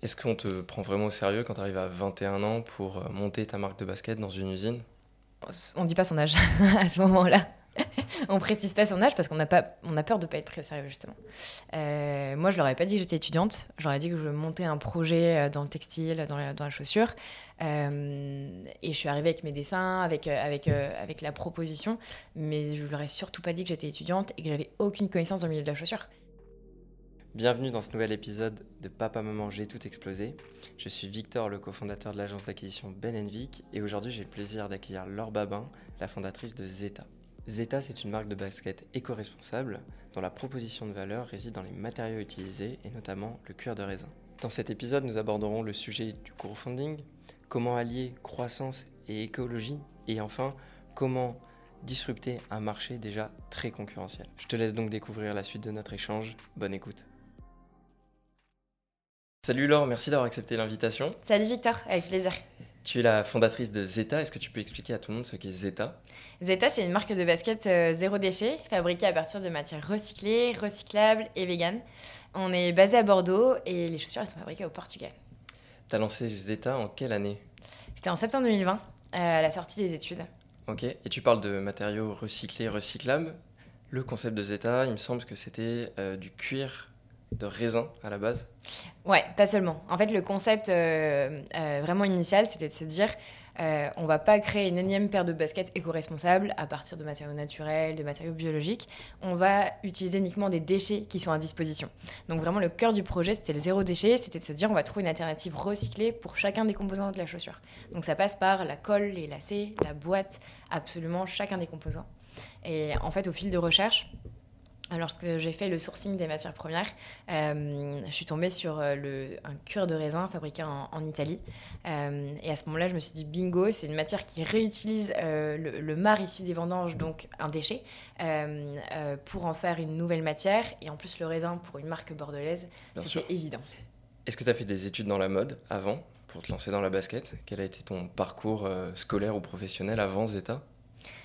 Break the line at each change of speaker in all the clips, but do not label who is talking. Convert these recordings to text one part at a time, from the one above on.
Est-ce qu'on te prend vraiment au sérieux quand tu arrives à 21 ans pour euh, monter ta marque de basket dans une usine?
On dit pas son âge à ce moment-là. on précise pas son âge parce qu'on a, peur de pas être pris au sérieux, justement. Euh, moi, je leur ai pas dit que j'étais étudiante. J'aurais dit que je montais un projet euh, dans le textile, dans la, chaussure. et je suis arrivée avec mes dessins, avec, avec, avec la proposition. Mais je leur ai surtout pas dit que j'étais étudiante et que j'avais aucune connaissance dans le milieu de la chaussure.
Bienvenue dans ce nouvel épisode de Papa Maman J'ai tout explosé. Je suis Victor, le cofondateur de l'agence d'acquisition Ben Vic, et aujourd'hui j'ai le plaisir d'accueillir Laure Babin, la fondatrice de Zeta. Zeta, c'est une marque de basket éco-responsable dont la proposition de valeur réside dans les matériaux utilisés et notamment le cuir de raisin. Dans cet épisode, nous aborderons le sujet du crowdfunding, comment allier croissance et écologie, et enfin comment disrupter un marché déjà très concurrentiel. Je te laisse donc découvrir la suite de notre échange. Bonne écoute. Salut Laure, merci d'avoir accepté l'invitation.
Salut Victor, avec plaisir.
Tu es la fondatrice de Zeta. Est-ce que tu peux expliquer à tout le monde ce qu'est Zeta?
Zeta, c'est une marque de basket euh, zéro déchet, fabriquée à partir de matières recyclées, recyclables et véganes. On est basé à Bordeaux et les chaussures, elles sont fabriquées au Portugal.
Tu as lancé Zeta en quelle année?
C'était en septembre 2020, euh, à la sortie des études.
Ok, et tu parles de matériaux recyclés, recyclables. Le concept de Zeta, il me semble que c'était euh, du cuir de raisin à la base
Ouais, pas seulement. En fait, le concept euh, euh, vraiment initial, c'était de se dire euh, on va pas créer une énième paire de baskets éco-responsables à partir de matériaux naturels, de matériaux biologiques. On va utiliser uniquement des déchets qui sont à disposition. Donc vraiment, le cœur du projet, c'était le zéro déchet, c'était de se dire on va trouver une alternative recyclée pour chacun des composants de la chaussure. Donc ça passe par la colle, les lacets, la boîte, absolument chacun des composants. Et en fait, au fil de recherche, Lorsque j'ai fait le sourcing des matières premières, euh, je suis tombée sur euh, le, un cuir de raisin fabriqué en, Italie. Euh, et à ce moment-là, je me suis dit, bingo, c'est une matière qui réutilise le, le, marc issu des vendanges, donc un déchet, pour en faire une nouvelle matière. Et en plus, le raisin pour une marque bordelaise, c'était évident.
Est-ce que tu as fait des études dans la mode avant pour te lancer dans la basket? Quel a été ton parcours scolaire ou professionnel avant Zeta?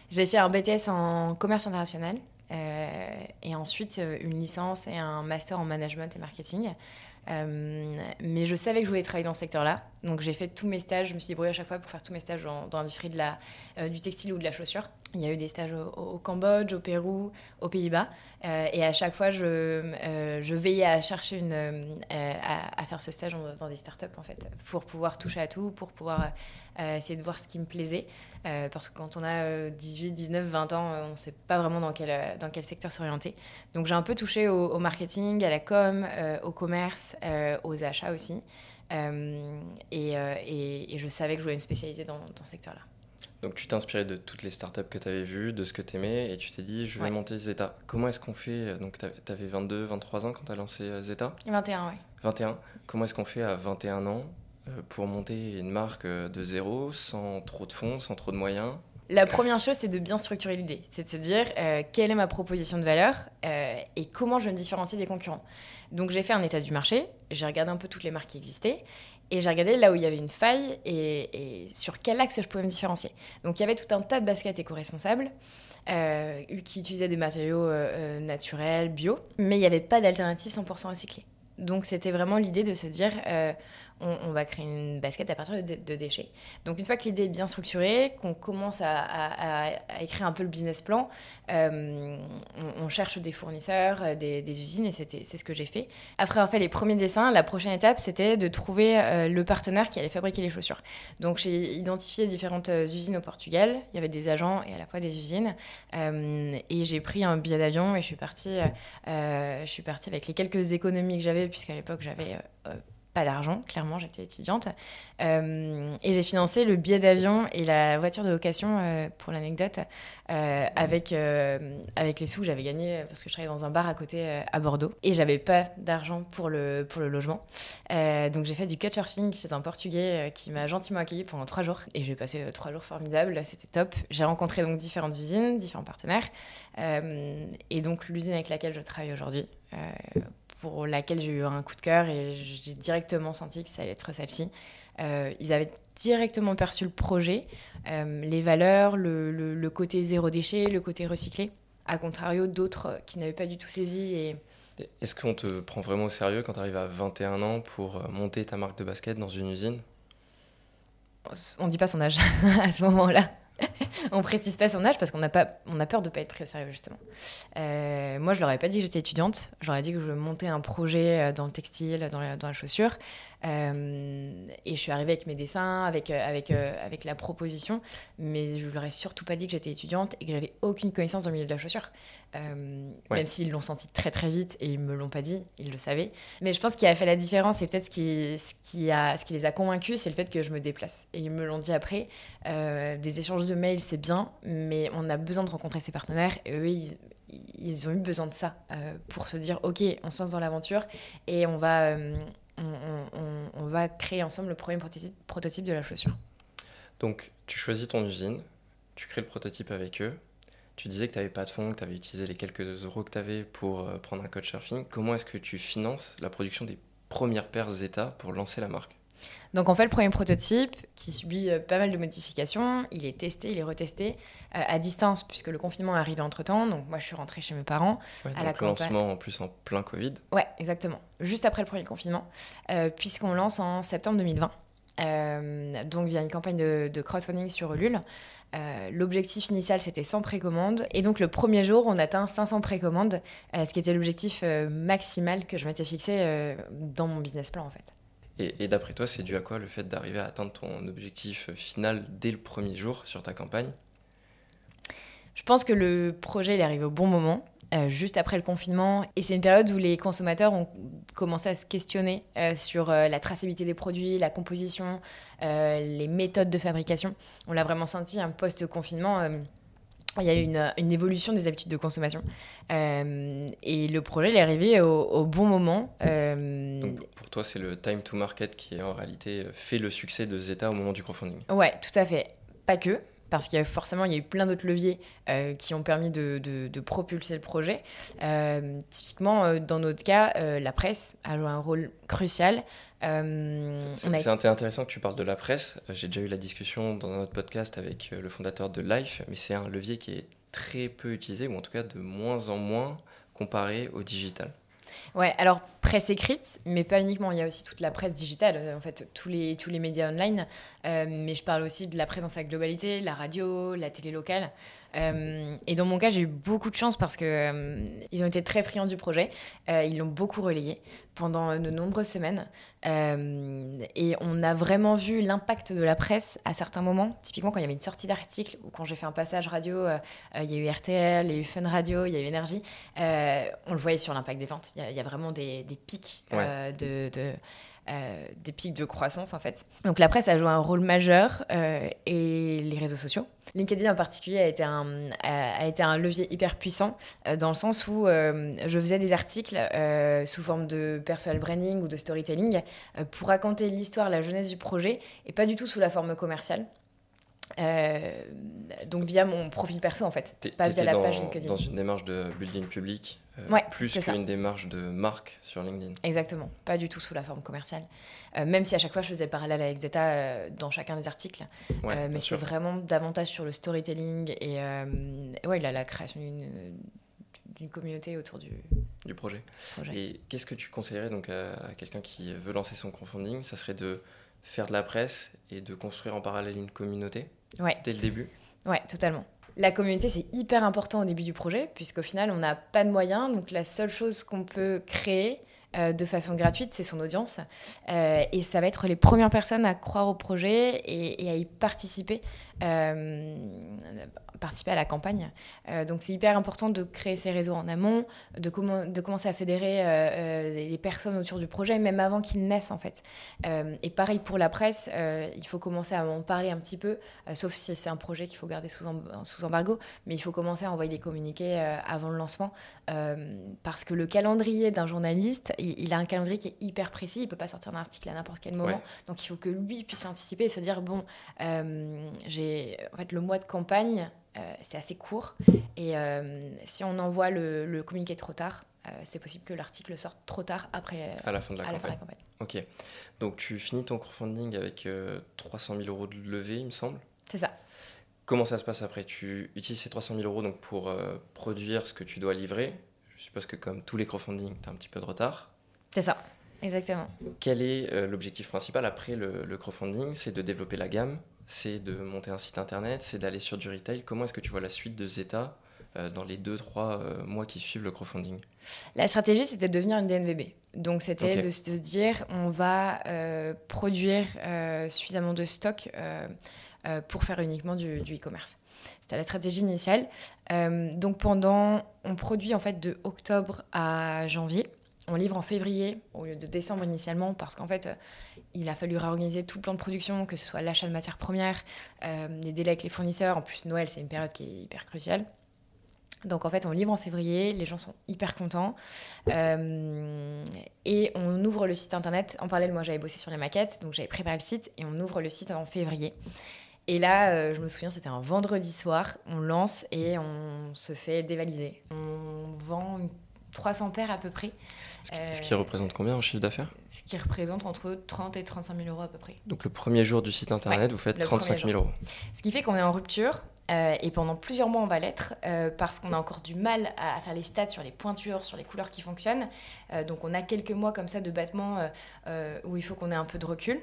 J'ai fait un BTS en commerce international. Euh, et ensuite euh, une licence et un master en management et marketing. Euh, mais je savais que je voulais travailler dans ce secteur-là. Donc j'ai fait tous mes stages, je me suis débrouillée à chaque fois pour faire tous mes stages dans, l'industrie de la, du textile ou de la chaussure. Il y a eu des stages au, Cambodge, au Pérou, aux Pays-Bas. et à chaque fois, je, je veillais à chercher une, à, à, faire ce stage dans des startups, en fait, pour pouvoir toucher à tout, pour pouvoir essayer de voir ce qui me plaisait. Euh, parce que quand on a 18, 19, 20 ans, euh, on ne sait pas vraiment dans quel, euh, secteur s'orienter. Donc j'ai un peu touché au, marketing, à la com, au commerce, aux achats aussi. Et, je savais que je voulais une spécialité dans ce secteur-là.
Donc tu t'es inspiré de toutes les startups que tu avais vues, de ce que tu aimais, et tu t'es dit, je vais monter Zeta. Comment est-ce qu'on fait Donc tu avais 22, 23 ans quand tu as lancé Zeta?
21, oui.
21. Comment est-ce qu'on fait à 21 ans euh, pour monter une marque euh, de zéro, sans trop de fonds, sans trop de moyens?
La première chose, c'est de bien structurer l'idée. C'est de se dire euh, quelle est ma proposition de valeur et comment je me différencie des concurrents? Donc j'ai fait un état du marché, j'ai regardé un peu toutes les marques qui existaient et j'ai regardé là où il y avait une faille et, sur quel axe je pouvais me différencier. Donc il y avait tout un tas de baskets éco-responsables qui utilisaient des matériaux naturels, bio, mais il n'y avait pas d'alternative 100% recyclée. Donc c'était vraiment l'idée de se dire on, va créer une basket à partir de, déchets. Donc une fois que l'idée est bien structurée, qu'on commence à, écrire un peu le business plan, euh, on, cherche des fournisseurs, euh, des, usines, et c'est ce que j'ai fait. Après avoir fait les premiers dessins, la prochaine étape, c'était de trouver euh, le partenaire qui allait fabriquer les chaussures. Donc j'ai identifié différentes usines au Portugal, il y avait des agents et à la fois des usines, et j'ai pris un billet d'avion et je suis partie, je suis partie avec les quelques économies que j'avais, puisqu'à l'époque j'avais pas d'argent, clairement, j'étais étudiante. Euh, et j'ai financé le billet d'avion et la voiture de location, euh, pour l'anecdote, euh, avec, avec les sous que j'avais gagnés parce que je travaillais dans un bar à côté à Bordeaux. Et j'avais pas d'argent pour le, pour le logement. donc j'ai fait du couchsurfing chez un Portugais qui m'a gentiment accueilli pendant trois jours. Et j'ai passé trois jours formidables, c'était top. J'ai rencontré donc différentes usines, différents partenaires. et donc l'usine avec laquelle je travaille aujourd'hui pour laquelle j'ai eu un coup de cœur et j'ai directement senti que ça allait être celle-ci. Euh, ils avaient directement perçu le projet, euh, les valeurs, le, le, côté zéro déchet, le côté recyclé, à contrario d'autres qui n'avaient pas du tout saisi et,
Est-ce qu'on te prend vraiment au sérieux quand tu arrives à 21 ans pour euh, monter ta marque de basket dans une usine?
On dit pas son âge à ce moment-là. on précise pas son âge parce qu'on a, pas, on a peur de pas être pris au sérieux, justement. Euh, moi, je leur ai pas dit que j'étais étudiante. Ai dit que je montais un projet euh, dans le textile, dans la, dans la chaussure. Euh, et je suis arrivée avec mes dessins, avec, avec, avec la proposition. Mais je leur ai surtout pas dit que j'étais étudiante et que j'avais aucune connaissance dans le milieu de la chaussure. Même s'ils l'ont senti très très vite et ils me l'ont pas dit, ils le savaient. Mais je pense qu'il a fait la différence et peut-être ce qui, ce, qui a, ce qui les a convaincus, c'est le fait que je me déplace. Et ils me l'ont dit après. des échanges de mails, c'est bien, mais on a besoin de rencontrer ses partenaires et eux, ils, ont eu besoin de ça euh, pour se dire ok, on se lance dans l'aventure et on va, euh, on, va créer ensemble le premier prototype, de la chaussure.
Donc, tu choisis ton usine, tu crées le prototype avec eux. Tu disais que tu n'avais pas de fonds, que tu avais utilisé les quelques euros que tu avais pour euh, prendre un coach surfing. Comment est-ce que tu finances la production des premières paires Zeta pour lancer la marque?
Donc on fait le premier prototype qui subit euh, pas mal de modifications. Il est testé, il est retesté euh, à distance puisque le confinement est arrivé entre temps. Donc moi je suis rentrée chez mes parents.
à la lancement en plus en plein Covid.
Ouais, exactement. Juste après le premier confinement, euh, puisqu'on lance en septembre 2020. donc via une campagne de, crowdfunding sur Ulule. l'objectif initial, c'était 100 précommandes. Et donc, le premier jour, on atteint 500 précommandes, ce qui était l'objectif maximal que je m'étais fixé dans mon business plan, en fait.
Et, d'après toi, c'est dû à quoi le fait d'arriver à atteindre ton objectif final dès le premier jour sur ta campagne?
Je pense que le projet il est arrivé au bon moment. Euh, juste après le confinement. Et c'est une période où les consommateurs ont commencé à se questionner euh, sur euh, la traçabilité des produits, la composition, les méthodes de fabrication. On l'a vraiment senti, un post-confinement il y a eu une, une, évolution des habitudes de consommation. Euh, et le projet est arrivé au, bon moment.
Euh, Donc pour toi, c'est le time to market qui en réalité fait le succès de Zeta au moment du crowdfunding
Ouais, tout à fait. Pas que parce qu'il y a forcément il y a eu plein d'autres leviers euh, qui ont permis de, de, propulser le projet. Typiquement, dans notre cas, la presse a joué un rôle crucial.
C'est intéressant que tu parles de la presse. J'ai déjà eu la discussion dans un autre podcast avec le fondateur de Life, mais c'est un levier qui est très peu utilisé, ou en tout cas de moins en moins comparé au digital.
Ouais, alors presse écrite, mais pas uniquement. Il y a aussi toute la presse digitale, euh, en fait, tous les, tous les médias online. Euh, mais je parle aussi de la présence à globalité, la radio, la télé locale. Euh, et dans mon cas, j'ai eu beaucoup de chance parce que ils ont été très friands du projet. ils l'ont beaucoup relayé pendant de nombreuses semaines. et on a vraiment vu l'impact de la presse à certains moments. Typiquement, quand il y avait une sortie d'article ou quand j'ai fait un passage radio, il y a eu RTL, il y a eu Fun Radio, il y a eu Énergie. on le voyait sur l'impact des ventes. Il y, a vraiment des pics euh, de, euh, des pics de croissance en fait. Donc la presse a joué un rôle majeur euh, et les réseaux sociaux. LinkedIn en particulier a été un, a, été un levier hyper puissant dans le sens où je faisais des articles sous forme de personal branding ou de storytelling pour raconter l'histoire, la jeunesse du projet et pas du tout sous la forme commerciale. Donc via mon profil perso en fait,
pas via la page LinkedIn. Dans une démarche de building public euh, plus qu'une démarche de marque sur LinkedIn.
Exactement, pas du tout sous la forme commerciale. Euh, même si à chaque fois je faisais parallèle avec Zeta euh, dans chacun des articles. mais c'est vraiment davantage sur le storytelling et, ouais, la, la création d'une communauté autour du,
du projet. Et qu'est-ce que tu conseillerais donc à, quelqu'un qui veut lancer son crowdfunding? Ça serait de faire de la presse et de construire en parallèle une communauté dès le début
Ouais, totalement. La communauté, c'est hyper important au début du projet, puisqu'au final, on n'a pas de moyens. Donc, la seule chose qu'on peut créer de façon gratuite, c'est son audience. Euh, et ça va être les premières personnes à croire au projet et, à y participer euh, participer à la campagne. Euh, donc c'est hyper important de créer ces réseaux en amont, de, commencer à fédérer euh, les personnes autour du projet, même avant qu'ils naissent en fait. et pareil pour la presse, il faut commencer à en parler un petit peu, sauf si c'est un projet qu'il faut garder sous, embargo, mais il faut commencer à envoyer des communiqués avant le lancement, parce que le calendrier d'un journaliste, il, a un calendrier qui est hyper précis, il peut pas sortir d'un article à n'importe quel moment, donc il faut que lui puisse anticiper et se dire, bon, j'ai en fait, le mois de campagne, euh, c'est assez court. Et euh, si on envoie le, communiqué trop tard, euh, c'est possible que l'article sorte trop tard après
à la fin de la, campagne. Ok. Donc tu finis ton crowdfunding avec 300 000 euros de levée, il me semble.
C'est ça.
Comment ça se passe après? Tu utilises ces 300 000 euros donc pour produire ce que tu dois livrer. Je suppose que comme tous les crowdfunding, tu as un petit peu de retard.
C'est ça, exactement.
Quel est euh, l'objectif principal après le, crowdfunding? C'est de développer la gamme, c'est de monter un site internet, c'est d'aller sur du retail. Comment est-ce que tu vois la suite de Zeta euh, dans les 2-3 mois qui suivent le crowdfunding?
La stratégie, c'était de devenir une DNVB. Donc c'était de se dire, on va produire suffisamment de stock pour faire uniquement du e-commerce. C'était la stratégie initiale. Euh, donc pendant, on produit en fait de octobre à janvier. On livre en février au lieu de décembre initialement parce qu'en fait, euh, il a fallu réorganiser tout le plan de production, que ce soit l'achat de matières premières, euh, les délais avec les fournisseurs. En plus, Noël, c'est une période qui est hyper cruciale. Donc en fait, on livre en février, les gens sont hyper contents. et on ouvre le site internet. En parallèle, moi j'avais bossé sur les maquettes, donc j'avais préparé le site et on ouvre le site en février. Et là, euh, je me souviens, c'était un vendredi soir, on lance et on se fait dévaliser. On vend 300 paires à peu près.
Ce qui, représente combien en chiffre d'affaires?
Ce qui représente entre 30 et 35 000 euros à peu près.
Donc le premier jour du site internet, vous faites 35 000 euros.
Ce qui fait qu'on est en rupture. Euh, et pendant plusieurs mois, on va l'être euh, parce qu'on a encore du mal à, faire les stats sur les pointures, sur les couleurs qui fonctionnent. donc on a quelques mois comme ça de battement où il faut qu'on ait un peu de recul.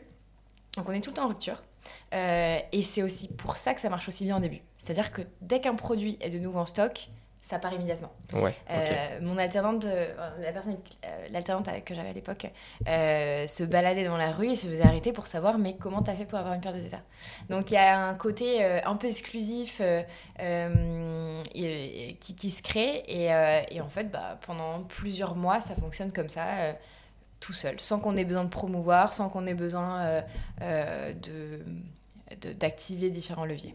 Donc on est tout le temps en rupture. Euh, et c'est aussi pour ça que ça marche aussi bien au début. C'est-à-dire que dès qu'un produit est de nouveau en stock, ça part immédiatement.
Ouais,
euh, mon alternante, euh, la personne, l'alternante que j'avais à l'époque, se baladait dans la rue et se faisait arrêter pour savoir mais comment tu as fait pour avoir une paire de Zeta. Donc il y a un côté un peu exclusif qui, qui, se crée et, et en fait bah, pendant plusieurs mois ça fonctionne comme ça tout seul, sans qu'on ait besoin de promouvoir, sans qu'on ait besoin euh, euh, de d'activer différents leviers.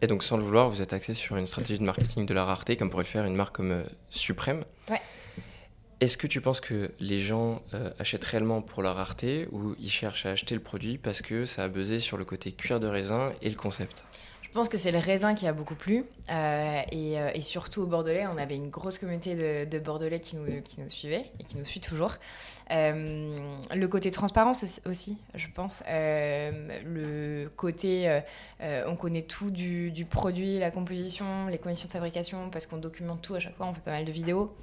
Et donc, sans le vouloir, vous êtes axé sur une stratégie de marketing de la rareté, comme pourrait le faire une marque comme euh, Suprême.
Ouais.
Est-ce que tu penses que les gens achètent réellement pour la rareté ou ils cherchent à acheter le produit parce que ça a buzzé sur le côté cuir de raisin et le concept?
Pense que c'est le raisin qui a beaucoup plu. Euh, euh, et, surtout au Bordelais, on avait une grosse communauté de, Bordelais qui nous, suivait et qui nous suit toujours. Euh, le côté transparence aussi, je pense. le côté, on connaît tout du, produit, la composition, les conditions de fabrication, parce qu'on documente tout à chaque fois, on fait pas mal de vidéos.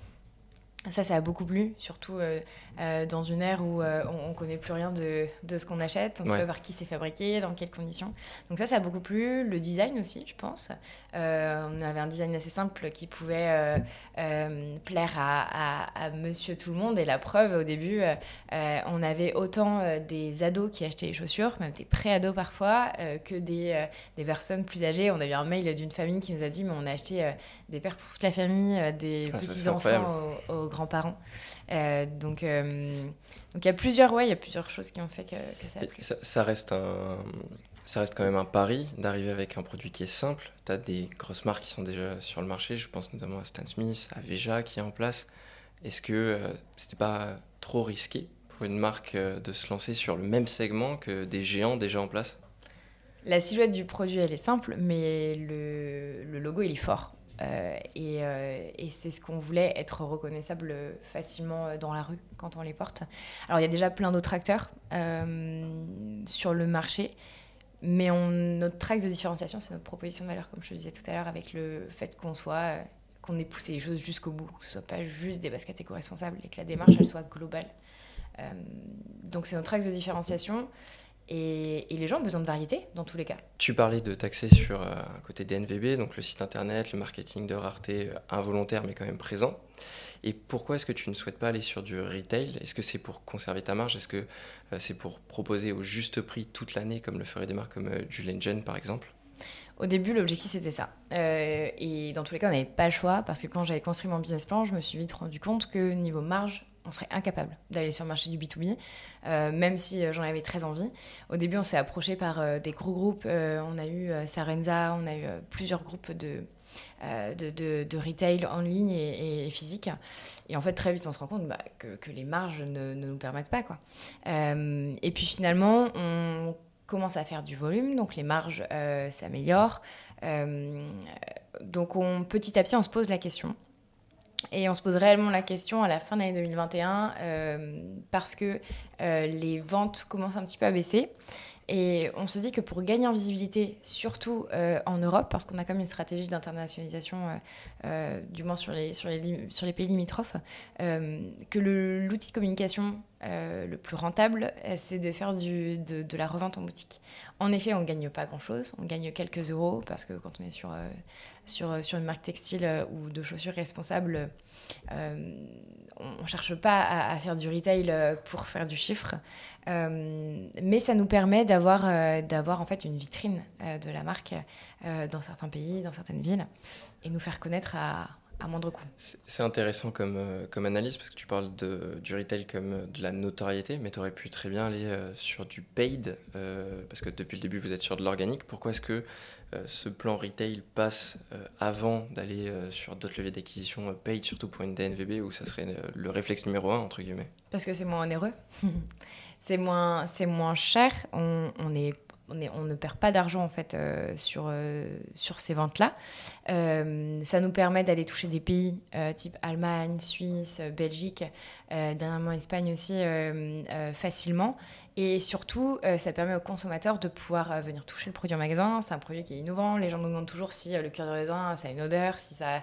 Ça, ça a beaucoup plu, surtout euh, euh, dans une ère où euh, on ne connaît plus rien de, de ce qu'on achète, on ne sait pas par qui c'est fabriqué, dans quelles conditions. Donc ça, ça a beaucoup plu. Le design aussi, je pense. on avait un design assez simple qui pouvait plaire à, à, monsieur tout le monde. Et la preuve, au début, on avait autant des ados qui achetaient les chaussures, même des pré-ados parfois, que des, des, personnes plus âgées. On a eu un mail d'une famille qui nous a dit, mais on a acheté des paires pour toute la famille, des ah, petits-enfants au grands-parents. Euh, donc, euh, donc il y a plusieurs, ouais, il y a plusieurs choses qui ont fait que, ça a plu.
Ça, reste un, ça reste quand même un pari d'arriver avec un produit qui est simple. Tu as des grosses marques qui sont déjà sur le marché. Je pense notamment à Stan Smith, à Veja qui est en place. Est-ce que euh, c'était pas trop risqué pour une marque de se lancer sur le même segment que des géants déjà en place?
La silhouette du produit, elle est simple, mais le, le logo, il est fort. Euh, euh, et, c'est ce qu'on voulait, être reconnaissable facilement euh, dans la rue quand on les porte. Alors il y a déjà plein d'autres acteurs sur le marché, mais notre axe de différenciation, c'est notre proposition de valeur, comme je le disais tout à l'heure, avec le fait qu'on soit qu'on ait poussé les choses jusqu'au bout, que ce soit pas juste des baskets éco-responsables et que la démarche elle soit globale. donc c'est notre axe de différenciation. Et, les gens ont besoin de variété dans tous les cas.
Tu parlais de taxer sur euh, un côté DNVB, donc le site internet, le marketing de rareté euh, involontaire mais quand même présent. Et pourquoi est-ce que tu ne souhaites pas aller sur du retail? Est-ce que c'est pour conserver ta marge? Est-ce que euh, c'est pour proposer au juste prix toute l'année comme le feraient des marques comme Julian Jen par exemple?
Au début, l'objectif c'était ça. et dans tous les cas, on n'avait pas le choix parce que quand j'avais construit mon business plan, je me suis vite rendu compte que niveau marge, on serait incapable d'aller sur le marché du B2B, euh, même si euh, j'en avais très envie. Au début, on s'est approché par euh, des gros groupes. on a eu Sarenza, on a eu plusieurs groupes de, de, retail en ligne et, physique. Et en fait, très vite, on se rend compte bah, que, les marges ne, nous permettent pas. Quoi. et puis finalement, on commence à faire du volume, donc les marges s'améliorent. donc on, petit à petit, on se pose la question et on se pose réellement la question à la fin de l'année 2021 euh, parce que euh, les ventes commencent un petit peu à baisser. Et on se dit que pour gagner en visibilité, surtout euh, en Europe, parce qu'on a comme une stratégie d'internationalisation, du moins sur les, sur les, sur les pays limitrophes, que l'outil de communication le plus rentable, c'est de faire de, la revente en boutique. En effet, on ne gagne pas grand-chose, on gagne quelques euros, parce que quand on est sur, sur, sur une marque textile ou de chaussures responsables, on ne cherche pas à, faire du retail euh, pour faire du chiffre, euh, mais ça nous permet d'avoir euh, d'avoir en fait une vitrine de la marque dans certains pays, dans certaines villes, et nous faire connaître à, à moindre coût.
C'est intéressant comme, comme analyse parce que tu parles de, du retail comme de la notoriété, mais tu aurais pu très bien aller sur du paid parce que depuis le début vous êtes sur de l'organique. Pourquoi est-ce que euh, ce plan retail passe euh, avant d'aller euh, sur d'autres leviers d'acquisition paid, surtout pour une DNVB où ça serait le réflexe numéro un, entre guillemets?
Parce que c'est moins onéreux. c'est moins, moins cher. On, on est on, ne perd pas d'argent en fait euh, sur, euh, sur ces ventes-là. Euh, ça nous permet d'aller toucher des pays type Allemagne, Suisse, Belgique, dernièrement Espagne aussi facilement. Et surtout, ça permet aux consommateurs de pouvoir venir toucher le produit en magasin. C'est un produit qui est innovant. Les gens nous demandent toujours si le cœur de raisin, ça a une odeur, si ça,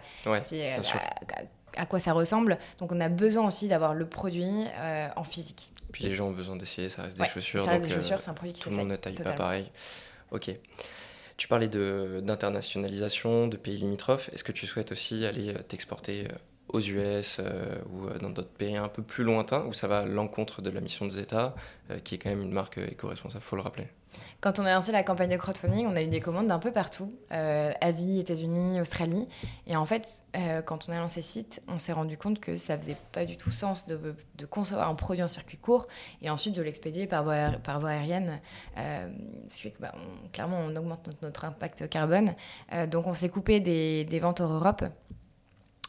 à, quoi ça ressemble. Donc on a besoin aussi d'avoir le produit en physique.
Puis les gens ont besoin d'essayer, ça reste des chaussures.
Ça reste des chaussures, c'est un produit qui
Tout le monde ne taille pas pareil. Ok. Tu parlais d'internationalisation, de, de, pays limitrophes. Est-ce que tu souhaites aussi aller euh, t'exporter euh, aux US euh, ou euh, dans d'autres pays un peu plus lointains où ça va à l'encontre de la mission de Zeta, euh, qui est quand même une marque éco-responsable, faut le rappeler?
Quand on a lancé la campagne de crowdfunding, on a eu des commandes d'un peu partout, Asie, États-Unis, Australie. Et en fait, quand on a lancé site, on s'est rendu compte que ça faisait pas du tout sens de, concevoir un produit en circuit court et ensuite de l'expédier par voie, aérienne. ce qui fait que bah, clairement, on augmente notre, impact carbone. donc on s'est coupé des, ventes hors Europe.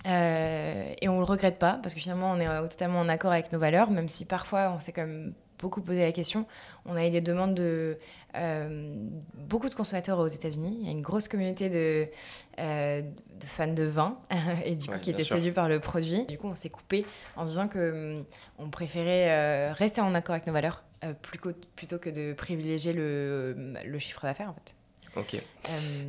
Euh, et on le regrette pas parce que finalement on est euh, totalement en accord avec nos valeurs, même si parfois on s'est quand même beaucoup posé la question. On a eu des demandes de euh, beaucoup de consommateurs aux États-Unis. Il y a une grosse communauté de, de fans de vin et du coup qui étaient séduits par le produit. Du coup, on s'est coupé en disant que on préférait rester en accord avec nos valeurs plutôt que de privilégier le, le chiffre d'affaires en fait.
Ok.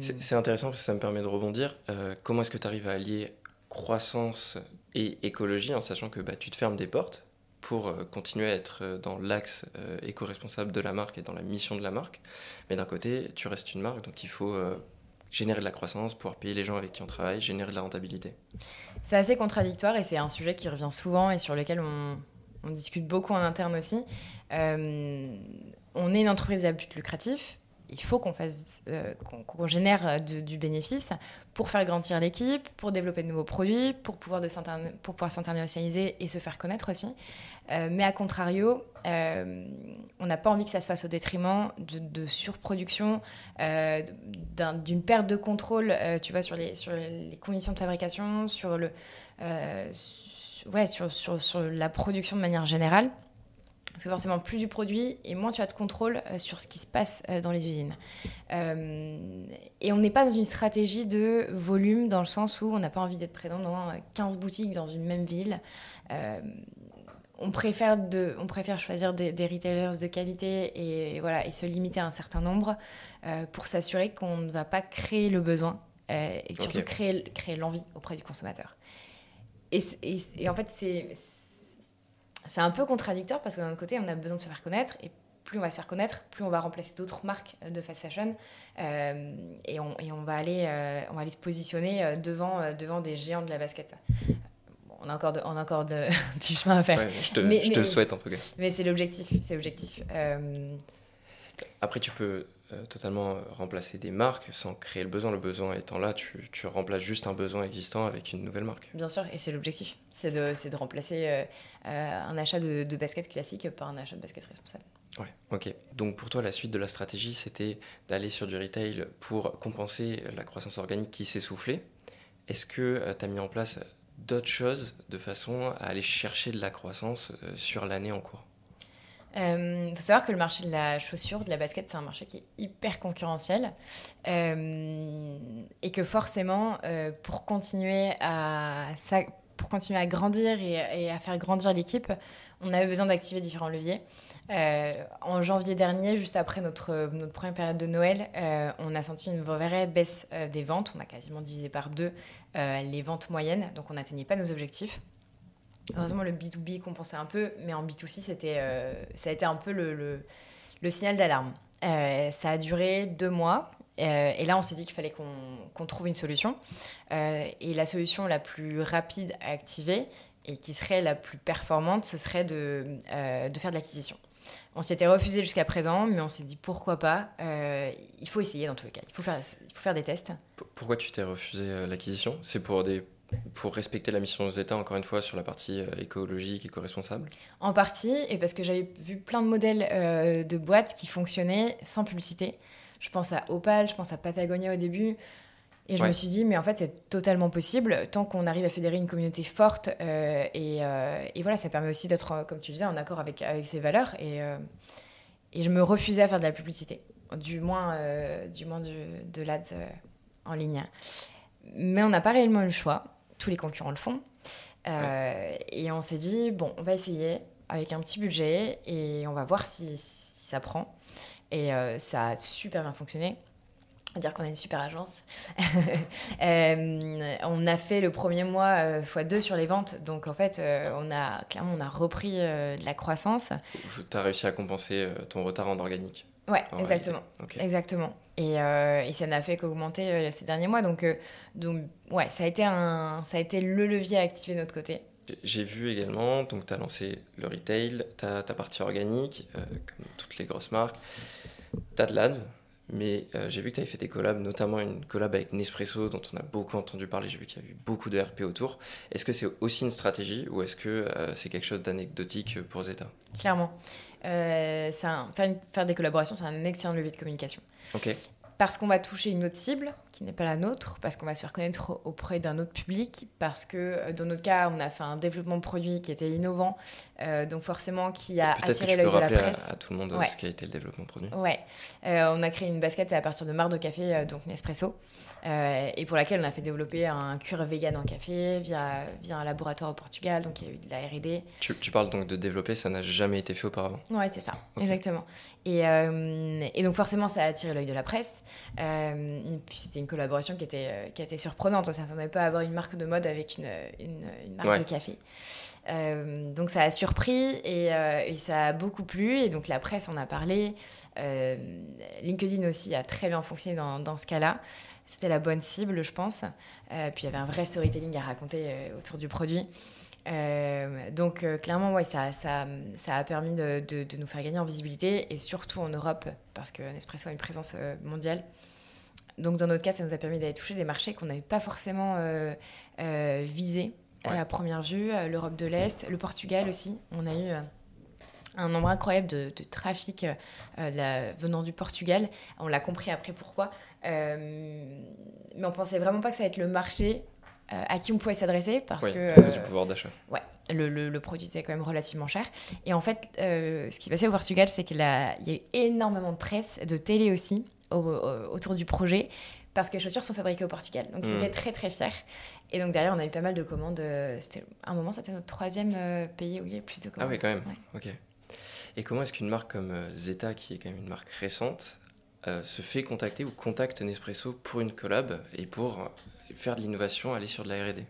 C'est intéressant parce que ça me permet de rebondir. comment est-ce que tu arrives à allier croissance et écologie en sachant que bah, tu te fermes des portes pour euh, continuer à être euh, dans l'axe euh, éco-responsable de la marque et dans la mission de la marque. Mais d'un côté, tu restes une marque, donc il faut générer de la croissance, pouvoir payer les gens avec qui on travaille, générer de la rentabilité.
C'est assez contradictoire et c'est un sujet qui revient souvent et sur lequel on, on discute beaucoup en interne aussi. on est une entreprise à but lucratif, il faut qu'on fasse, euh, qu'on génère euh, du bénéfice pour faire grandir l'équipe, pour développer de nouveaux produits, pour pouvoir, de pour pouvoir s'internationaliser et se faire connaître aussi. Euh, mais à contrario, on n'a pas envie que ça se fasse au détriment de, surproduction, d'une perte de contrôle, tu vois, sur les, sur les conditions de fabrication, sur, le, ouais, sur, sur, sur la production de manière générale. Parce que forcément, plus du produit et moins tu as de contrôle euh, sur ce qui se passe euh, dans les usines. Euh, et on n'est pas dans une stratégie de volume dans le sens où on n'a pas envie d'être présent dans 15 boutiques dans une même ville. on, préfère de, on préfère choisir des, retailers de qualité et, voilà, et se limiter à un certain nombre pour s'assurer qu'on ne va pas créer le besoin et surtout créer, créer l'envie auprès du consommateur. Et, et en fait, c'est c'est un peu contradictoire parce que d'un côté, on a besoin de se faire connaître et plus on va se faire connaître, plus on va remplacer d'autres marques de fast fashion euh, et, on, et, on, va aller, euh, on va aller se positionner euh, devant, devant des géants de la basket. on a encore, de, on a encore de, du chemin à faire.
je te, mais, je te le souhaite en tout cas.
Mais c'est l'objectif. C'est l'objectif.
Après, tu peux euh, totalement remplacer des marques sans créer le besoin. Le besoin étant là, tu, tu, remplaces juste un besoin existant avec une nouvelle marque.
Bien sûr, et c'est l'objectif. C'est de, de, remplacer euh, euh, un achat de, de, basket classique par un achat de basket responsable.
Ouais, ok. Donc pour toi, la suite de la stratégie, c'était d'aller sur du retail pour compenser la croissance organique qui s'est soufflée. Est-ce que tu as mis en place d'autres choses de façon à aller chercher de la croissance sur l'année en cours?
Il euh, faut savoir que le marché de la chaussure, de la basket, c'est un marché qui est hyper concurrentiel euh, et que forcément, euh, pour, continuer à, pour continuer à grandir et, à faire grandir l'équipe, on avait besoin d'activer différents leviers. en janvier dernier, juste après notre, notre première période de Noël, on a senti une vraie baisse des ventes. On a quasiment divisé par deux les ventes moyennes, donc on n'atteignait pas nos objectifs. Heureusement, le B2B compensait un peu, mais en B2C, c'était, ça a été un peu le, signal d'alarme. ça a duré deux mois. Euh, et là, on s'est dit qu'il fallait qu'on trouve une solution. Euh, et la solution la plus rapide à activer et qui serait la plus performante, ce serait de, euh, de faire de l'acquisition. On s'était refusé jusqu'à présent, mais on s'est dit pourquoi pas. il faut essayer dans tous les cas. Il faut faire, il faut faire des tests.
Pourquoi tu t'es refusé l'acquisition? C'est pour des pour respecter la mission des États, encore une fois, sur la partie écologique, éco-responsable
En partie, et parce que j'avais vu plein de modèles de boîtes qui fonctionnaient sans publicité. Je pense à Opal, je pense à Patagonia au début. Et je me suis dit, mais en fait, c'est totalement possible tant qu'on arrive à fédérer une communauté forte. Euh, euh, et, voilà, ça permet aussi d'être, comme tu disais, en accord avec, avec ses valeurs. Et, euh, et je me refusais à faire de la publicité, du moins, du moins de l'ads en ligne. Mais on n'a pas réellement eu le choix. Tous les concurrents le font. Et on s'est dit, bon, on va essayer avec un petit budget et on va voir si, si ça prend. Et euh, ça a super bien fonctionné. dire qu'on a une super agence. Euh, on a fait le premier mois x2 euh, sur les ventes. Donc en fait, on a clairement on a repris de la croissance.
Tu as réussi à compenser ton retard en organique.
Ouais, exactement. Exactement. Et, et, ça n'a fait qu'augmenter ces derniers mois. Donc, donc ouais, ça a, été un, ça a été le levier à activer de notre côté.
J'ai vu également, donc tu as lancé le retail, ta, ta partie organique, comme toutes les grosses marques. T'as de l'ads, mais euh, j'ai vu que tu avais fait des collabs, notamment une collab avec Nespresso dont on a beaucoup entendu parler. J'ai vu qu'il y a eu beaucoup de RP autour. Est-ce que c'est aussi une stratégie ou est-ce que euh, c'est quelque chose d'anecdotique pour Zeta?
Clairement. Euh, faire, faire, des collaborations, c'est un excellent levier de communication.
Ok
parce qu'on va toucher une autre cible qui n'est pas la nôtre, parce qu'on va se faire connaître auprès d'un autre public, parce que euh, dans notre cas, on a fait un développement de produit qui était innovant, euh, donc forcément qui a attiré l'œil de la presse.
À, à tout le monde ce qui a été le développement de produit.
Ouais, euh, on a créé une basket à partir de marre de café, donc Nespresso, et pour laquelle on a fait développer un cuir vegan en café via, via un laboratoire au Portugal, donc il y a eu de la R&D.
Tu, tu, parles donc de développer, ça n'a jamais été fait auparavant.
Ouais, c'est ça, exactement. Et, et donc forcément, ça a attiré l'œil de la presse. Euh, c'était une collaboration qui était, euh, qui était surprenante. On ne s'attendait pas à avoir une marque de mode avec une, une, marque de café. Euh, donc ça a surpris et, et, ça a beaucoup plu. Et donc la presse en a parlé. LinkedIn aussi a très bien fonctionné dans, dans ce cas-là. C'était la bonne cible, je pense. puis il y avait un vrai storytelling à raconter autour du produit. Euh, donc clairement, ouais, ça, ça, ça, a permis de, de, nous faire gagner en visibilité et surtout en Europe parce que Nespresso a une présence mondiale. Donc dans notre cas, ça nous a permis d'aller toucher des marchés qu'on n'avait pas forcément euh, euh, visés à première vue. Euh, L'Europe de l'Est, le Portugal aussi. On a eu un nombre incroyable de, trafic venant du Portugal. On l'a compris après pourquoi. mais on pensait vraiment pas que ça allait être le marché à qui on pouvait s'adresser parce que
du pouvoir d'achat.
Ouais, le, le, produit était quand même relativement cher. Et en fait, ce qui s'est passé au Portugal, c'est qu'il y a eu énormément de presse, de télé aussi, autour du projet parce que les chaussures sont fabriquées au Portugal. Donc c'était hmm. très très fier. Et donc derrière, on a eu pas mal de commandes. Euh, c'était un moment, c'était notre troisième euh, pays où il y a plus de commandes.
Ah oui, quand même. Ok. Et comment est-ce qu'une marque comme euh, Zeta, qui est quand même une marque récente, se fait contacter ou contacte Nespresso pour une collab et pour faire de l'innovation, aller sur de la R&D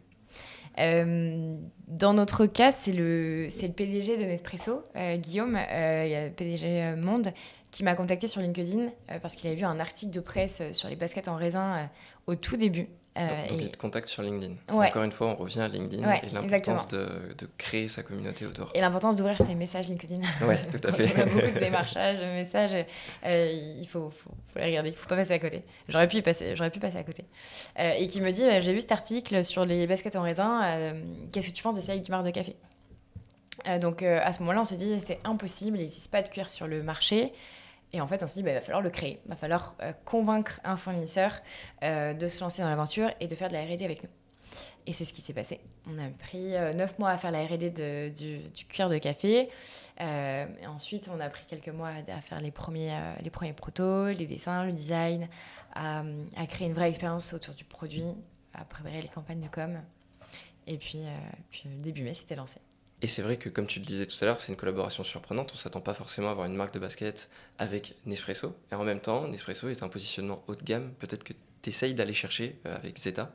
dans notre cas, c'est le, PDG de Nespresso, Guillaume, euh, PDG Monde, qui m'a contacté sur LinkedIn euh, parce qu'il avait vu un article de presse euh, sur les baskets en raisin euh, au tout début.
Donc, il te contacte sur LinkedIn. Encore une fois, on revient à LinkedIn et l'importance de, de, créer sa communauté autour.
Et l'importance d'ouvrir ses messages LinkedIn.
Oui, tout à fait.
y a beaucoup de démarchages, de messages. il faut, faut, faut, les regarder, il ne faut pas passer à côté. J'aurais pu, passer, pu passer à côté. et qui me dit J'ai vu cet article sur les baskets en raisin, qu'est-ce que tu penses d'essayer avec du marc de café? Donc à ce moment-là, on se dit c'est impossible, il n'existe pas de cuir sur le marché. Et en fait, on s'est dit, bah, il va falloir le créer. Il va falloir euh, convaincre un fournisseur euh, de se lancer dans l'aventure et de faire de la RD avec nous. Et c'est ce qui s'est passé. On a pris euh, neuf mois à faire la RD du, cuir de café. et ensuite, on a pris quelques mois à, faire les premiers, les premiers protos, les dessins, le design, à, créer une vraie expérience autour du produit, à préparer les campagnes de com. Et puis, début mai, c'était lancé.
Et c'est vrai que, comme tu le disais tout à l'heure, c'est une collaboration surprenante. On ne s'attend pas forcément à avoir une marque de basket avec Nespresso. Et en même temps, Nespresso est un positionnement haut de gamme. Peut-être que tu essayes d'aller chercher euh, avec Zeta?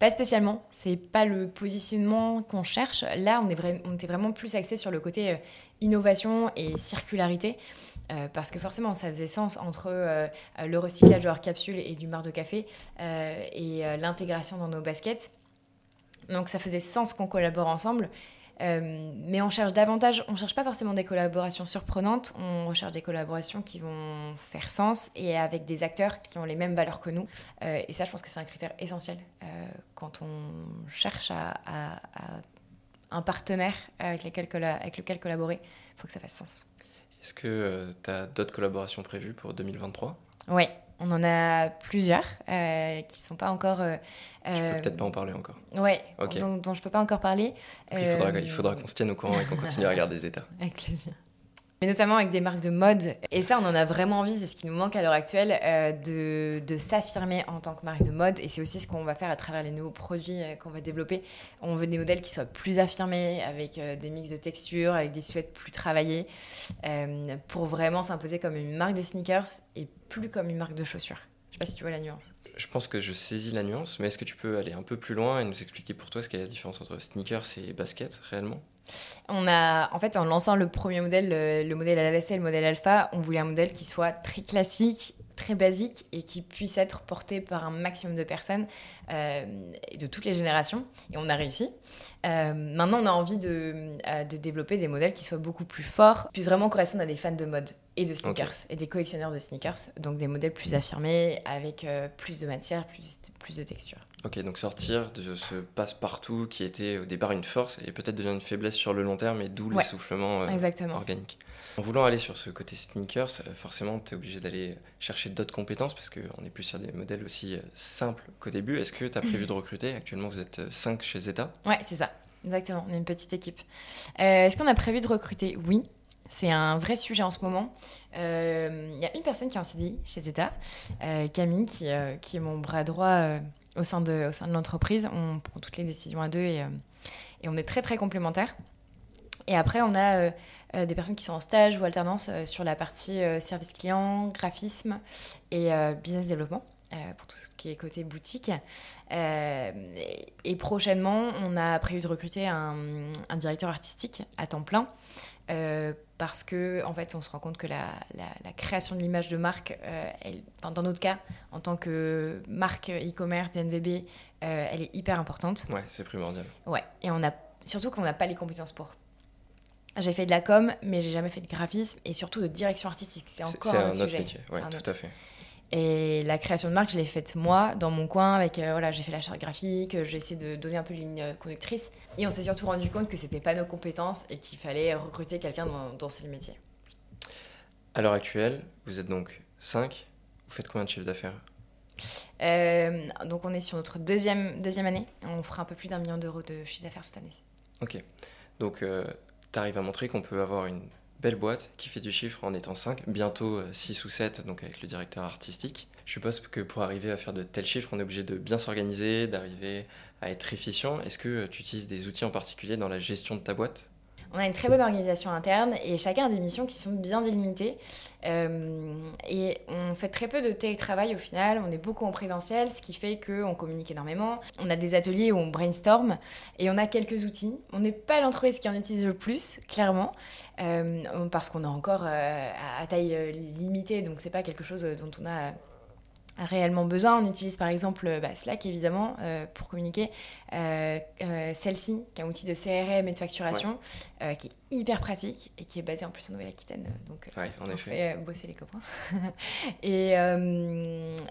Pas spécialement. C'est pas le positionnement qu'on cherche. Là, on, était vraiment plus axé sur le côté euh, innovation et circularité. Euh, parce que forcément, ça faisait sens entre le recyclage de leurs capsules et du marc de café et l'intégration dans nos baskets. Donc ça faisait sens qu'on collabore ensemble. Euh, mais on cherche davantage, on cherche pas forcément des collaborations surprenantes, on recherche des collaborations qui vont faire sens et avec des acteurs qui ont les mêmes valeurs que nous. Euh, et ça, je pense que c'est un critère essentiel euh, quand on cherche à, un partenaire avec, avec lequel collaborer. Il faut que ça fasse sens.
Est-ce que tu as d'autres collaborations prévues pour 2023
Oui, on en a plusieurs euh, qui ne sont pas encore. Euh,
tu peux peut-être pas en parler encore.
Ouais, dont, dont, je peux pas encore parler.
il faudra, il faudra qu'on se tienne au courant et qu'on continue à regarder des états.
Avec plaisir mais notamment avec des marques de mode. Et ça, on en a vraiment envie, c'est ce qui nous manque à l'heure actuelle, euh, de, s'affirmer en tant que marque de mode. Et c'est aussi ce qu'on va faire à travers les nouveaux produits euh, qu'on va développer. On veut des modèles qui soient plus affirmés, avec euh, des mix de textures, avec des silhouettes plus travaillées, pour vraiment s'imposer comme une marque de sneakers et plus comme une marque de chaussures. Pas si tu vois la nuance.
Je pense que je saisis la nuance, mais est-ce que tu peux aller un peu plus loin et nous expliquer pour toi ce qu'est la différence entre sneakers et baskets réellement?
On a, en fait, en lançant le premier modèle, le, modèle LLC et le modèle Alpha, on voulait un modèle qui soit très classique, très basique et qui puisse être porté par un maximum de personnes euh, de toutes les générations. Et on a réussi. Euh, maintenant, on a envie de, euh, de, développer des modèles qui soient beaucoup plus forts, puissent vraiment correspondre à des fans de mode et de sneakers et des collectionneurs de sneakers. Donc des modèles plus affirmés, avec plus de matière, plus, plus de texture.
Ok, donc sortir de ce passe-partout qui était au départ une force et peut-être devient une faiblesse sur le long terme et d'où l'essoufflement organique. En voulant aller sur ce côté sneakers, forcément, tu es obligé d'aller chercher d'autres compétences parce qu'on est plus sur des modèles aussi simples qu'au début. Est-ce que tu as prévu de recruter? Actuellement, vous êtes 5 chez Zeta.
Ouais, c'est ça. Exactement, on est une petite équipe. Euh, est-ce qu'on a prévu de recruter? Oui, c'est un vrai sujet en ce moment. Il euh, y a une personne qui est en CDI chez Zeta, euh, Camille, qui, qui, est mon bras droit au sein de, au sein de l'entreprise. On prend toutes les décisions à deux et, et, on est très très complémentaires. Et après, on a des personnes qui sont en stage ou alternance sur la partie service client, graphisme et business développement. Euh, pour tout ce qui est côté boutique. Euh, et, prochainement, on a prévu de recruter un, directeur artistique à temps plein. Euh, parce que en fait, on se rend compte que la, la, création de l'image de marque, dans notre cas, en tant que marque e-commerce DNVB, elle est hyper importante.
Ouais, c'est primordial.
Ouais, et on a surtout qu'on n'a pas les compétences pour. J'ai fait de la com, mais j'ai jamais fait de graphisme et surtout de direction artistique. C'est encore un, un,
autre métier. Ouais, tout à fait.
Et la création de marque, je l'ai faite moi, dans mon coin, avec euh, voilà, j'ai fait la charte graphique, j'ai essayé de donner un peu une ligne conductrice. Et on s'est surtout rendu compte que c'était pas nos compétences et qu'il fallait recruter quelqu'un dans, dans ce métier.
À l'heure actuelle, vous êtes donc 5. Vous faites combien de chiffre d'affaires?
Euh, Donc on est sur notre deuxième, deuxième année. On fera un peu plus d'un million d'euros de chiffre d'affaires cette année.
Ok. Donc euh, tu arrives à montrer qu'on peut avoir une belle boîte qui fait du chiffre en étant 5, bientôt 6 euh, ou 7, donc avec le directeur artistique. Je suppose que pour arriver à faire de tels chiffres, on est obligé de bien s'organiser, d'arriver à être efficient. Est-ce que euh, tu utilises des outils en particulier dans la gestion de ta boîte?
On a une très bonne organisation interne et chacun a des missions qui sont bien délimitées. Euh, et on fait très peu de télétravail au final, on est beaucoup en présentiel, ce qui fait qu'on communique énormément. On a des ateliers où on brainstorm et on a quelques outils. On n'est pas l'entreprise qui en utilise le plus, clairement, euh, parce qu'on est encore euh, à taille limitée, donc c'est pas quelque chose dont on a réellement besoin. On utilise par exemple euh, bah, Slack évidemment euh, pour communiquer. Euh, celle-ci, qui est un outil de CRM et de facturation, qui est hyper pratique et qui est basé en plus en Nouvelle-Aquitaine. Donc on fait bosser les copains. et,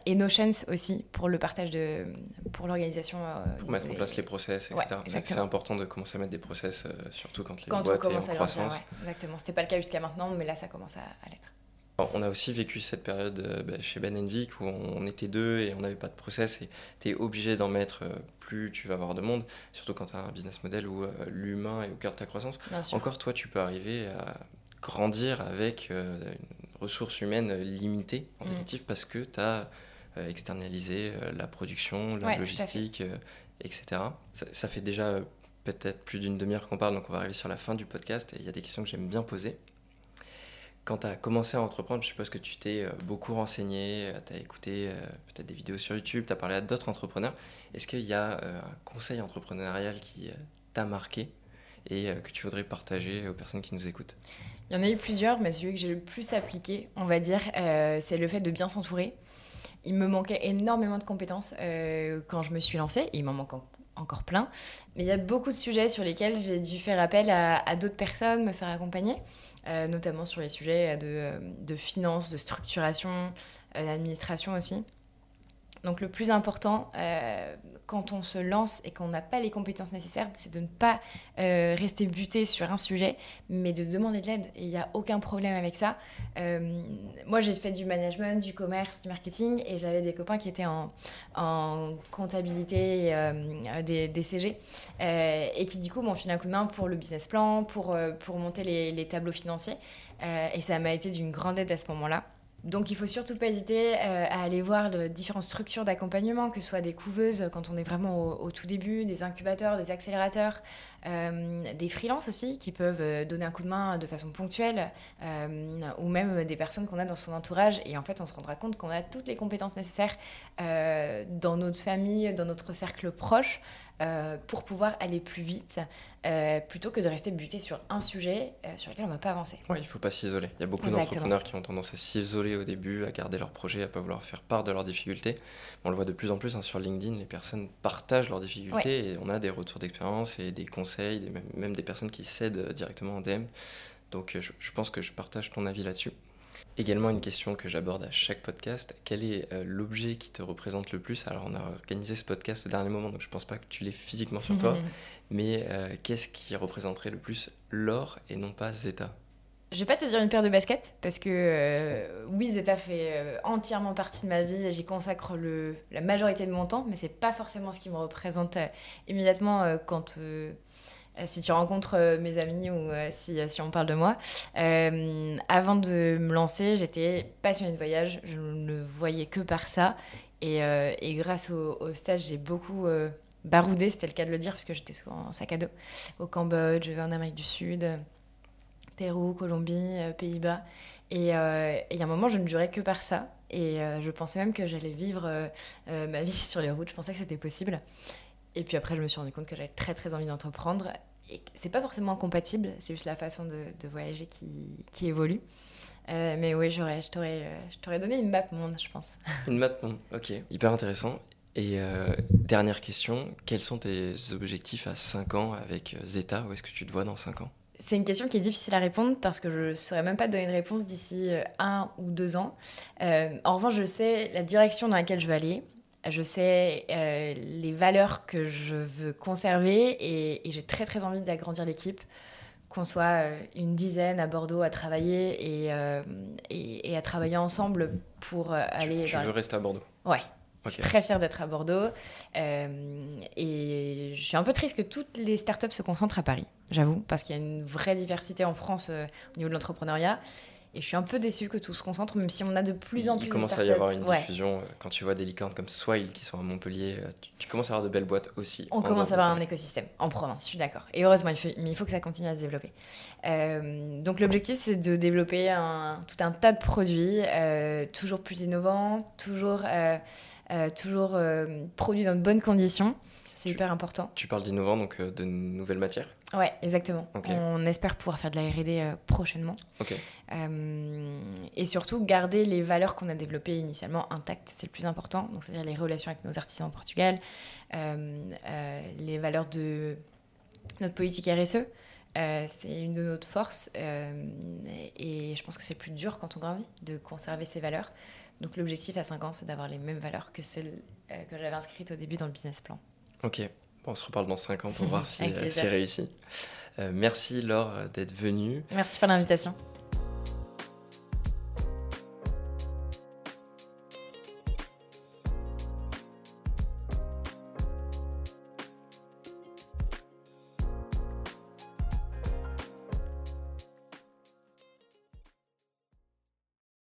et, Notions aussi pour le partage de, pour l'organisation.
pour mettre en place les process, etc. c'est important de commencer à mettre des process, surtout quand les
quand
boîtes
on commence
en croissance.
exactement. C'était pas le cas jusqu'à maintenant, mais là ça commence à, à l'être.
On a aussi vécu cette période euh, bah, chez Ben Vic où on était deux et on n'avait pas de process et tu es obligé d'en mettre euh, plus tu vas avoir de monde, surtout quand tu as un business model où euh, l'humain est au cœur de ta croissance. Encore toi, tu peux arriver à grandir avec une ressource humaine limitée en mm. définitive parce que tu as externalisé la production, la logistique, etc. Ça, ça, fait déjà peut-être plus d'une demi-heure qu'on parle, donc on va arriver sur la fin du podcast et il y a des questions que j'aime bien poser. Quand tu as commencé à entreprendre, je suppose que tu t'es euh, beaucoup renseigné, tu as écouté peut-être des vidéos sur YouTube, tu as parlé à d'autres entrepreneurs. Est-ce qu'il y a un conseil entrepreneurial qui t'a marqué et que tu voudrais partager aux personnes qui nous écoutent?
Il y en a eu plusieurs, mais celui que j'ai le plus appliqué, on va dire, c'est le fait de bien s'entourer il me manquait énormément de compétences euh, quand je me suis lancée, et il m'en manque encore plein. Mais il y a beaucoup de sujets sur lesquels j'ai dû faire appel à, d'autres personnes, me faire accompagner, euh, notamment sur les sujets de, euh, de finances, de structuration, d'administration aussi. Donc le plus important euh, quand on se lance et qu'on n'a pas les compétences nécessaires, c'est de ne pas euh, rester buté sur un sujet, mais de demander de l'aide. Et il n'y a aucun problème avec ça. Euh, moi, j'ai fait du management, du commerce, du marketing, et j'avais des copains qui étaient en, comptabilité des, CG, et qui du coup m'ont filé un coup de main pour le business plan, pour, pour monter les tableaux financiers. et ça m'a été d'une grande aide à ce moment-là. Donc il faut surtout pas hésiter euh, à aller voir différentes structures d'accompagnement, que ce soit des couveuses quand on est vraiment au, tout début, des incubateurs, des accélérateurs, euh, des freelances aussi qui peuvent euh, donner un coup de main de façon ponctuelle, ou même des personnes qu'on a dans son entourage. Et en fait, on se rendra compte qu'on a toutes les compétences nécessaires dans notre famille, dans notre cercle proche. Euh, pour pouvoir aller plus vite, euh, plutôt que de rester buté sur un sujet euh, sur lequel on ne va pas avancer.
Oui, il ne faut pas s'isoler. Il y a beaucoup d'entrepreneurs qui ont tendance à s'isoler au début, à garder leur projet, à ne pas vouloir faire part de leurs difficultés. On le voit de plus en plus hein, sur LinkedIn, les personnes partagent leurs difficultés et on a des retours d'expérience et des conseils, même des personnes qui cèdent directement en DM. Donc je pense que je partage ton avis là-dessus. Également une question que j'aborde à chaque podcast, quel est euh, l'objet qui te représente le plus? Alors on a organisé ce podcast au dernier moment, donc je ne pense pas que tu l'aies physiquement sur toi, mais euh, qu'est-ce qui représenterait le plus l'or et non pas Zeta?
Je vais pas te dire une paire de baskets parce que euh, oui, Zeta fait entièrement partie de ma vie et j'y consacre le, la majorité de mon temps, mais c'est pas forcément ce qui me représente immédiatement quand si tu rencontres euh, mes amis ou euh, si, on parle de moi. avant de me lancer, j'étais passionnée de voyage. Je ne voyais que par ça. Et, grâce au, stage, j'ai beaucoup baroudé, c'était le cas de le dire, parce que j'étais souvent en sac à dos. Au Cambodge, en Amérique du Sud, Pérou, Colombie, Pays-Bas. Et il y a un moment, je ne jurais que par ça. Et je pensais même que j'allais vivre ma vie sur les routes. Je pensais que c'était possible. Et puis après, je me suis rendu compte que j'avais très très envie d'entreprendre. Et c'est pas forcément incompatible, c'est juste la façon de, de voyager qui, qui évolue. Euh, mais oui, j'aurais, je, t'aurais, euh, je t'aurais donné une map monde, je pense.
Une map monde, ok. Hyper intéressant. Et euh, dernière question, quels sont tes objectifs à 5 ans avec Zeta? Où est-ce que tu te vois dans 5 ans?
C'est une question qui est difficile à répondre parce que je ne saurais même pas donner une réponse d'ici un ou deux ans. en revanche, je sais la direction dans laquelle je veux aller je sais euh, les valeurs que je veux conserver et, j'ai très très envie d'agrandir l'équipe, qu'on soit euh, une dizaine à Bordeaux à travailler et, euh, et, à travailler ensemble pour aller...
Tu, veux rester à Bordeaux?
Ouais. Je suis très fière d'être à Bordeaux. et je suis un peu triste que toutes les startups se concentrent à Paris, j'avoue, parce qu'il y a une vraie diversité en France au niveau de l'entrepreneuriat. Et je suis un peu déçue que tout se concentre, même si on a de plus en plus
de Il commence à y avoir une diffusion. Euh, quand tu vois des licornes comme Swile qui sont à Montpellier, euh, tu, commences à avoir de belles boîtes aussi.
On commence à avoir un écosystème en province, je suis d'accord. Et heureusement, il faut, mais il faut que ça continue à se développer. Euh, donc l'objectif, c'est de développer un, tout un tas de produits, toujours plus innovants, toujours, toujours produits dans de bonnes conditions. C'est hyper important.
Tu parles d'innovant, donc de nouvelles matières?
Ouais, exactement. On espère pouvoir faire de la R&D euh, prochainement. Euh, et surtout garder les valeurs qu'on a développées initialement intactes, c'est le plus important. Donc c'est-à-dire les relations avec nos artisans au Portugal, euh, les valeurs de notre politique RSE. c'est une de nos forces et je pense que c'est plus dur quand on grandit de conserver ces valeurs. Donc l'objectif à 5 ans, c'est d'avoir les mêmes valeurs que celles que j'avais inscrites au début dans le business plan.
Ok, on se reparle dans 5 ans pour voir si euh, c'est réussi. Euh, merci Laure d'être venue.
Merci pour l'invitation.